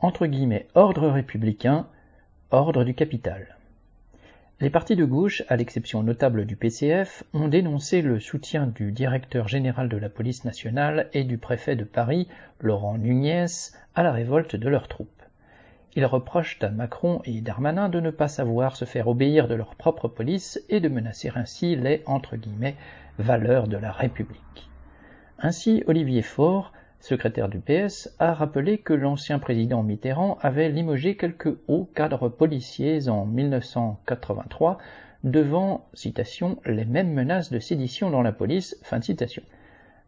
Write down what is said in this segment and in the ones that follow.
ordre républicain, ordre du capital. Les partis de gauche, à l'exception notable du PCF, ont dénoncé le soutien du directeur général de la police nationale et du préfet de Paris, Laurent Nunez, à la révolte de leurs troupes. Ils reprochent à Macron et Darmanin de ne pas savoir se faire obéir de leur propre police et de menacer ainsi les valeurs de la République. Ainsi, Olivier Faure, secrétaire du PS, a rappelé que l'ancien président Mitterrand avait limogé quelques hauts cadres policiers en 1983 devant, citation, les mêmes menaces de sédition dans la police, fin citation.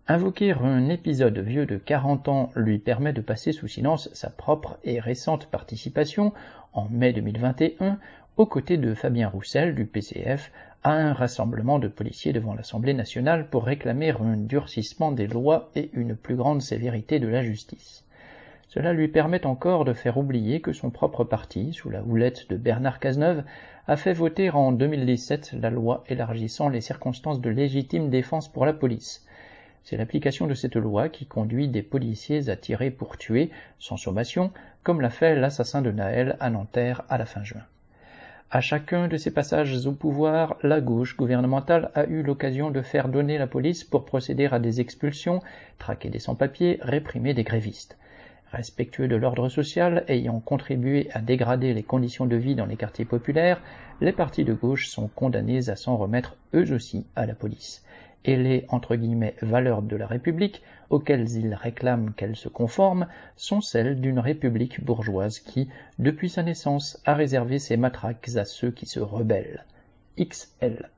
Invoquer un épisode vieux de 40 ans lui permet de passer sous silence sa propre et récente participation, en mai 2021, aux côtés de Fabien Roussel du PCF un rassemblement de policiers devant l'Assemblée nationale pour réclamer un durcissement des lois et une plus grande sévérité de la justice. Cela lui permet encore de faire oublier que son propre parti, sous la houlette de Bernard Cazeneuve, a fait voter en 2017 la loi élargissant les circonstances de légitime défense pour la police. C'est l'application de cette loi qui conduit des policiers à tirer pour tuer, sans sommation, comme l'a fait l'assassin de Naël à Nanterre à la fin juin. À chacun de ces passages au pouvoir, la gauche gouvernementale a eu l'occasion de faire donner la police pour procéder à des expulsions, traquer des sans-papiers, réprimer des grévistes. Respectueux de l'ordre social, ayant contribué à dégrader les conditions de vie dans les quartiers populaires, les partis de gauche sont condamnés à s'en remettre eux aussi à la police et les valeurs de la République auxquelles ils réclament qu'elle se conforme sont celles d'une République bourgeoise qui, depuis sa naissance, a réservé ses matraques à ceux qui se rebellent. XL.